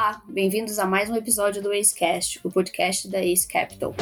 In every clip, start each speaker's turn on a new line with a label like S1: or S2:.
S1: Olá, bem-vindos a mais um episódio do AceCast, o podcast da Ace Capital.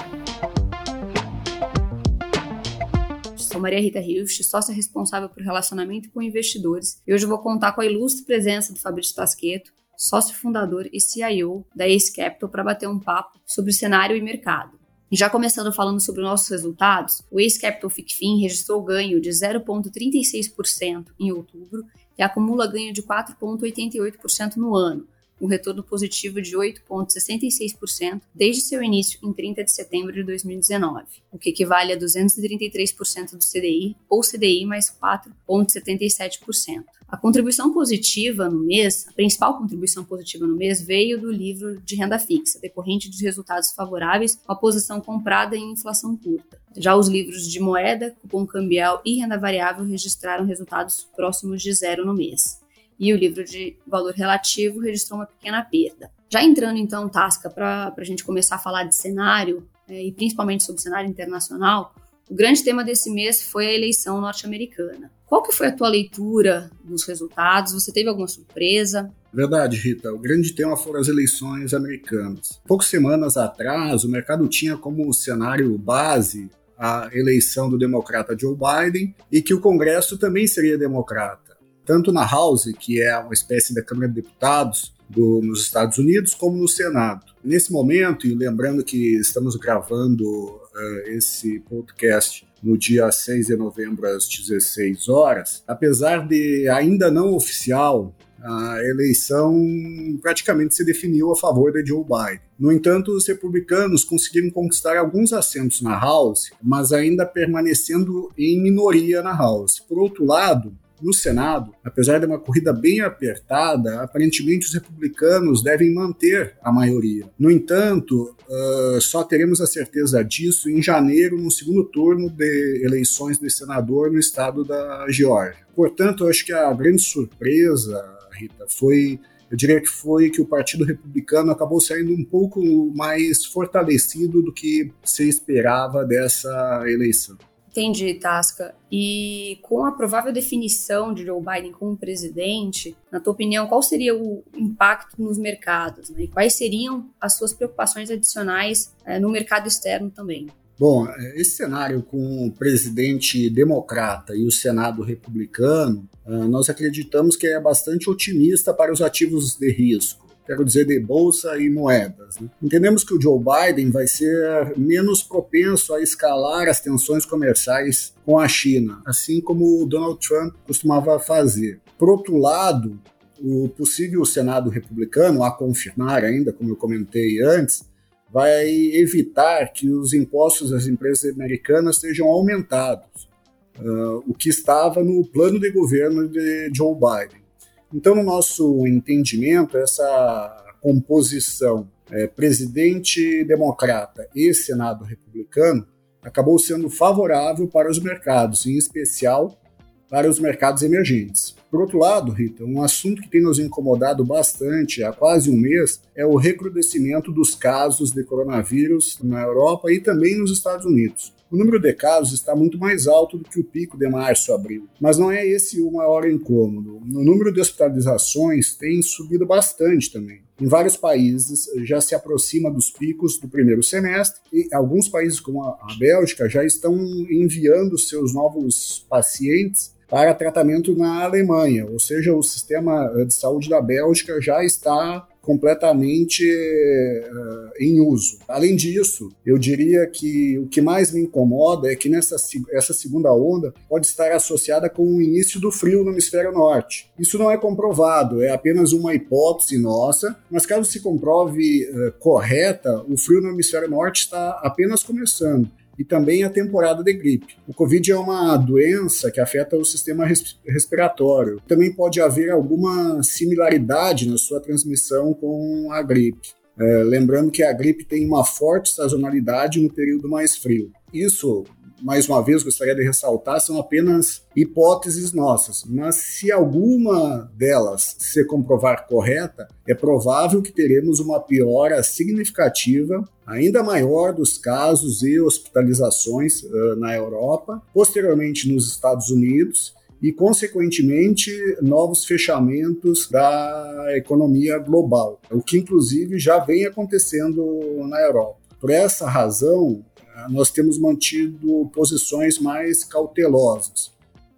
S1: Sou Maria Rita Hilst, sócia responsável por relacionamento com investidores, e hoje vou contar com a ilustre presença do Fabrício Tasqueto, sócio fundador e CIO da Ace Capital, para bater um papo sobre o cenário e mercado. Já começando falando sobre nossos resultados, o Ace Capital FICFIN registrou ganho de 0,36% em outubro e acumula ganho de 4,88% no ano, um retorno positivo de 8,66% desde seu início em 30 de setembro de 2019, o que equivale a 233% do CDI ou CDI mais 4,77%. A contribuição positiva no mês, a principal contribuição positiva no mês, veio do livro de renda fixa, decorrente de resultados favoráveis com a posição comprada em inflação curta. Já os livros de moeda, cupom cambial e renda variável registraram resultados próximos de zero no mês e o livro de valor relativo registrou uma pequena perda. Já entrando então, Tasca, para a gente começar a falar de cenário, é, e principalmente sobre cenário internacional, o grande tema desse mês foi a eleição norte-americana. Qual que foi a tua leitura dos resultados? Você teve alguma surpresa?
S2: Verdade, Rita. O grande tema foram as eleições americanas. Poucas semanas atrás, o mercado tinha como cenário base a eleição do democrata Joe Biden e que o Congresso também seria democrata tanto na House, que é uma espécie da Câmara de Deputados do, nos Estados Unidos, como no Senado. Nesse momento, e lembrando que estamos gravando uh, esse podcast no dia 6 de novembro às 16 horas, apesar de ainda não oficial, a eleição praticamente se definiu a favor de Joe Biden. No entanto, os republicanos conseguiram conquistar alguns assentos na House, mas ainda permanecendo em minoria na House. Por outro lado, no Senado, apesar de uma corrida bem apertada, aparentemente os republicanos devem manter a maioria. No entanto, uh, só teremos a certeza disso em janeiro, no segundo turno de eleições de senador no estado da Geórgia. Portanto, eu acho que a grande surpresa, Rita, foi eu diria que foi que o Partido Republicano acabou saindo um pouco mais fortalecido do que se esperava dessa eleição.
S1: Entendi, Tasca. E com a provável definição de Joe Biden como presidente, na tua opinião, qual seria o impacto nos mercados? Né? E quais seriam as suas preocupações adicionais é, no mercado externo também?
S2: Bom, é, esse cenário com o presidente democrata e o Senado republicano, é, nós acreditamos que é bastante otimista para os ativos de risco quero dizer, de bolsa e moedas. Né? Entendemos que o Joe Biden vai ser menos propenso a escalar as tensões comerciais com a China, assim como o Donald Trump costumava fazer. Por outro lado, o possível Senado republicano, a confirmar ainda, como eu comentei antes, vai evitar que os impostos das empresas americanas sejam aumentados, uh, o que estava no plano de governo de Joe Biden. Então, no nosso entendimento, essa composição é, presidente democrata e Senado republicano acabou sendo favorável para os mercados, em especial para os mercados emergentes. Por outro lado, Rita, um assunto que tem nos incomodado bastante há quase um mês é o recrudescimento dos casos de coronavírus na Europa e também nos Estados Unidos. O número de casos está muito mais alto do que o pico de março-abril, mas não é esse o maior incômodo. O número de hospitalizações tem subido bastante também. Em vários países já se aproxima dos picos do primeiro semestre e alguns países, como a Bélgica, já estão enviando seus novos pacientes para tratamento na Alemanha, ou seja, o sistema de saúde da Bélgica já está completamente uh, em uso. Além disso, eu diria que o que mais me incomoda é que nessa essa segunda onda pode estar associada com o início do frio no hemisfério norte. Isso não é comprovado, é apenas uma hipótese nossa, mas caso se comprove uh, correta, o frio no hemisfério norte está apenas começando e também a temporada de gripe. O Covid é uma doença que afeta o sistema respiratório. Também pode haver alguma similaridade na sua transmissão com a gripe. É, lembrando que a gripe tem uma forte sazonalidade no período mais frio. Isso mais uma vez, gostaria de ressaltar, são apenas hipóteses nossas, mas se alguma delas se comprovar correta, é provável que teremos uma piora significativa, ainda maior dos casos e hospitalizações uh, na Europa, posteriormente nos Estados Unidos e, consequentemente, novos fechamentos da economia global, o que, inclusive, já vem acontecendo na Europa. Por essa razão, nós temos mantido posições mais cautelosas.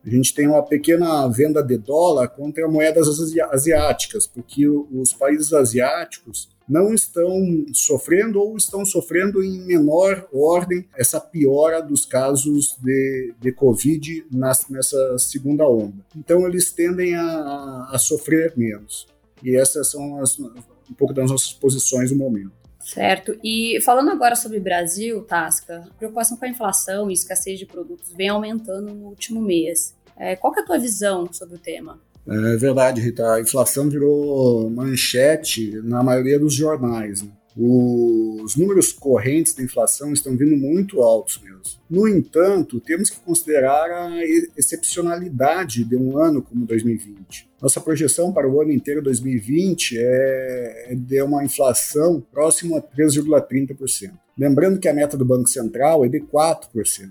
S2: A gente tem uma pequena venda de dólar contra moedas asiáticas, porque os países asiáticos não estão sofrendo ou estão sofrendo em menor ordem essa piora dos casos de, de Covid nessa segunda onda. Então, eles tendem a, a sofrer menos. E essas são as, um pouco das nossas posições no momento.
S1: Certo. E falando agora sobre Brasil, Tasca, preocupação com a inflação e escassez de produtos vem aumentando no último mês. É, qual é a tua visão sobre o tema?
S2: É verdade, Rita. A inflação virou manchete na maioria dos jornais. Né? Os números correntes da inflação estão vindo muito altos mesmo. No entanto, temos que considerar a excepcionalidade de um ano como 2020. Nossa projeção para o ano inteiro 2020 é de uma inflação próxima a 3,30%. Lembrando que a meta do Banco Central é de 4%.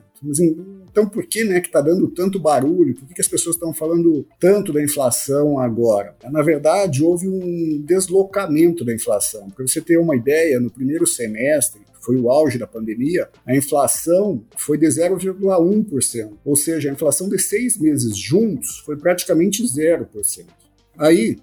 S2: Então, por que né, que está dando tanto barulho? Por que, que as pessoas estão falando tanto da inflação agora? Na verdade, houve um deslocamento da inflação. Para você ter uma ideia, no primeiro semestre, foi o auge da pandemia, a inflação foi de 0,1%. Ou seja, a inflação de seis meses juntos foi praticamente 0%. Aí,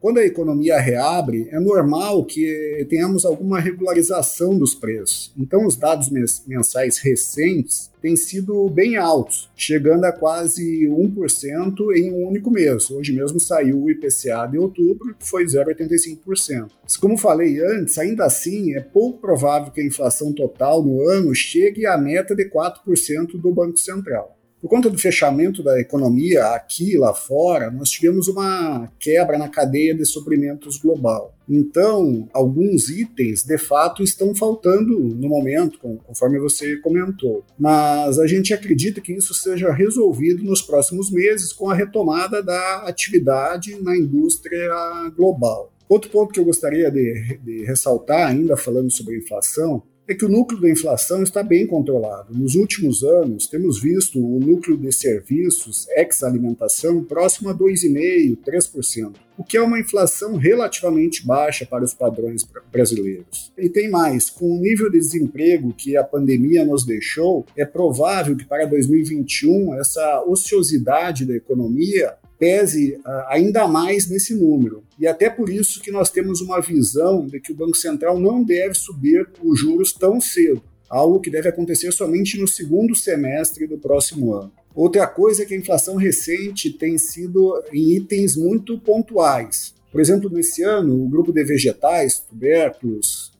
S2: quando a economia reabre, é normal que tenhamos alguma regularização dos preços. Então, os dados mensais recentes têm sido bem altos, chegando a quase 1% em um único mês. Hoje mesmo saiu o IPCA de outubro, que foi 0,85%. Como falei antes, ainda assim, é pouco provável que a inflação total no ano chegue à meta de 4% do Banco Central. Por conta do fechamento da economia aqui e lá fora, nós tivemos uma quebra na cadeia de suprimentos global. Então, alguns itens de fato estão faltando no momento, conforme você comentou. Mas a gente acredita que isso seja resolvido nos próximos meses com a retomada da atividade na indústria global. Outro ponto que eu gostaria de, de ressaltar, ainda falando sobre inflação, é que o núcleo da inflação está bem controlado. Nos últimos anos, temos visto o núcleo de serviços, ex-alimentação, próximo a 2,5%, 3%, o que é uma inflação relativamente baixa para os padrões brasileiros. E tem mais, com o nível de desemprego que a pandemia nos deixou, é provável que para 2021 essa ociosidade da economia pese uh, ainda mais nesse número. E até por isso que nós temos uma visão de que o Banco Central não deve subir os juros tão cedo, algo que deve acontecer somente no segundo semestre do próximo ano. Outra coisa é que a inflação recente tem sido em itens muito pontuais. Por exemplo, nesse ano, o grupo de vegetais, tubérculos,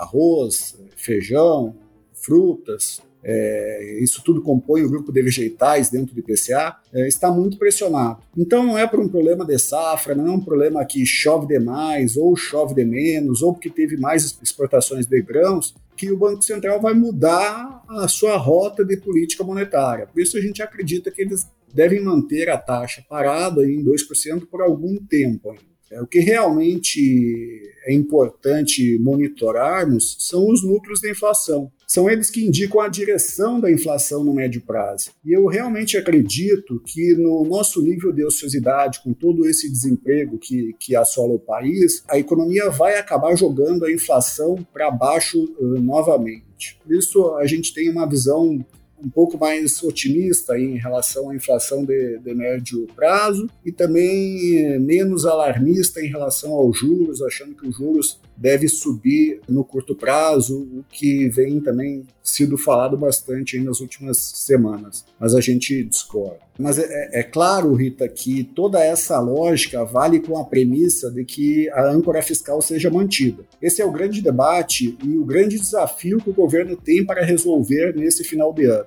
S2: arroz, feijão, frutas, é, isso tudo compõe o grupo de vegetais dentro do IPCA, é, está muito pressionado. Então não é por um problema de safra, não é um problema que chove demais ou chove de menos, ou porque teve mais exportações de grãos, que o Banco Central vai mudar a sua rota de política monetária. Por isso a gente acredita que eles devem manter a taxa parada em 2% por algum tempo ainda. É, o que realmente é importante monitorarmos são os núcleos da inflação. São eles que indicam a direção da inflação no médio prazo. E eu realmente acredito que no nosso nível de ociosidade, com todo esse desemprego que, que assola o país, a economia vai acabar jogando a inflação para baixo uh, novamente. Por isso, a gente tem uma visão um pouco mais otimista em relação à inflação de, de, médio prazo e também menos alarmista em relação aos juros, achando que os juros deve subir no curto prazo, o que vem também sido falado bastante nas últimas semanas, mas a gente discorda. Mas é, é, é, claro, Rita, que toda essa lógica vale com a premissa de que a âncora fiscal seja mantida. Esse é o grande debate e o grande desafio que o governo tem para resolver nesse final de ano.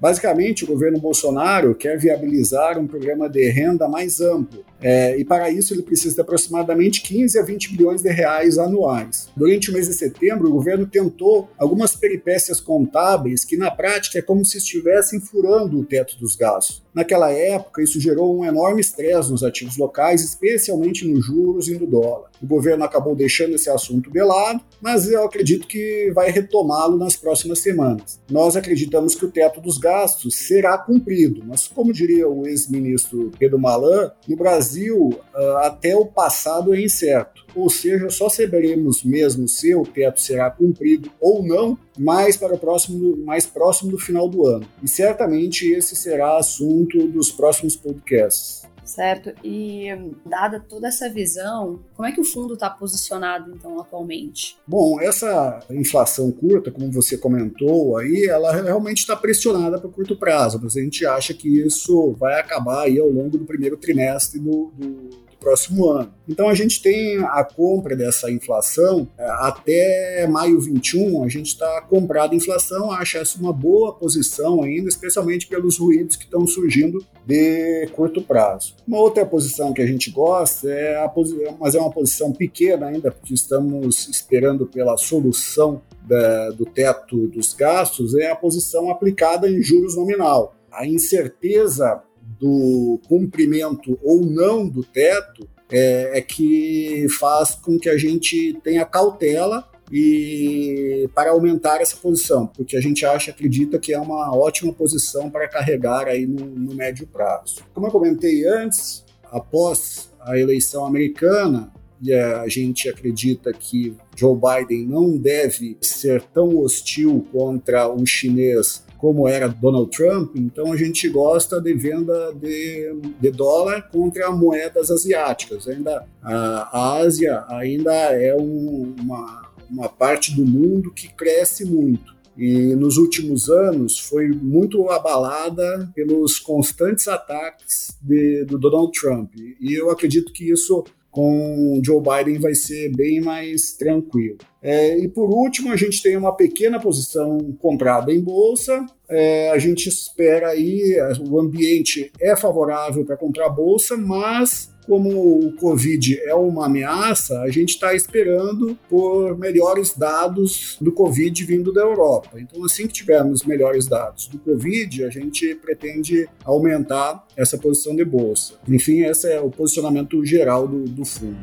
S2: Basicamente, o governo Bolsonaro quer viabilizar um programa de renda mais amplo, é, e para isso ele precisa de aproximadamente 15 a 20 bilhões de reais anuais. Durante o mês de setembro, o governo tentou algumas peripécias contábeis que, na prática, é como se estivessem furando o teto dos gastos. Naquela época, isso gerou um enorme estresse nos ativos locais, especialmente nos juros e no dólar. O governo acabou deixando esse assunto de lado, mas eu acredito que vai retomá-lo nas próximas semanas. Nós acreditamos que o teto dos gastos gastos será cumprido, mas como diria o ex-ministro Pedro Malan, no Brasil ah, até o passado é incerto, ou seja, só saberemos mesmo se o teto será cumprido ou não mais para o próximo, mais próximo do final do ano. E certamente esse será assunto dos próximos podcasts
S1: certo? E dada toda essa visão, como é que o fundo está posicionado então atualmente?
S2: Bom, essa inflação curta, como você comentou aí, ela realmente está pressionada para curto prazo, mas a gente acha que isso vai acabar aí ao longo do primeiro trimestre do, do próximo ano. Então a gente tem a compra dessa inflação é, até maio 21, a gente está comprado inflação, acha essa uma boa posição ainda, especialmente pelos ruídos que estão surgindo de curto prazo. Uma outra posição que a gente gosta é a mas é uma posição pequena ainda, porque estamos esperando pela solução da, do teto dos gastos, é a posição aplicada em juros nominal. A incerteza do cumprimento ou não do teto é, é, que faz com que a gente tenha cautela e para aumentar essa posição, porque a gente acha, acredita que é uma ótima posição para carregar aí no, no médio prazo. Como eu comentei antes, após a eleição americana, e a gente acredita que Joe Biden não deve ser tão hostil contra o chinês como era Donald Trump, então a gente gosta de venda de, de dólar contra moedas asiáticas. Ainda a, Ásia ainda é um, uma, uma parte do mundo que cresce muito e nos últimos anos foi muito abalada pelos constantes ataques de, do Donald Trump. E eu acredito que isso com Joe Biden vai ser bem mais tranquilo. É, e por último, a gente tem uma pequena posição comprada em bolsa. É, a gente espera aí, o ambiente é favorável para comprar bolsa, mas como o Covid é uma ameaça, a gente está esperando por melhores dados do Covid vindo da Europa. Então, assim que tivermos melhores dados do Covid, a gente pretende aumentar essa posição de bolsa. Enfim, esse é o posicionamento geral do, do fundo.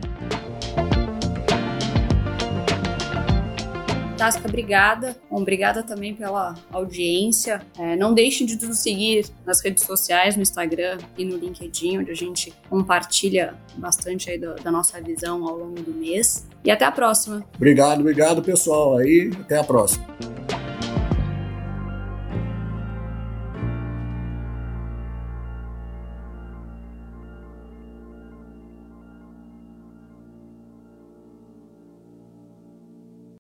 S1: Tasca, obrigada. Bom, obrigada também pela audiência. É, não deixem de nos seguir nas redes sociais, no Instagram e no LinkedIn, onde a gente compartilha bastante aí da, da nossa visão ao longo do mês. E até a próxima.
S2: Obrigado, obrigado pessoal aí. Até a próxima.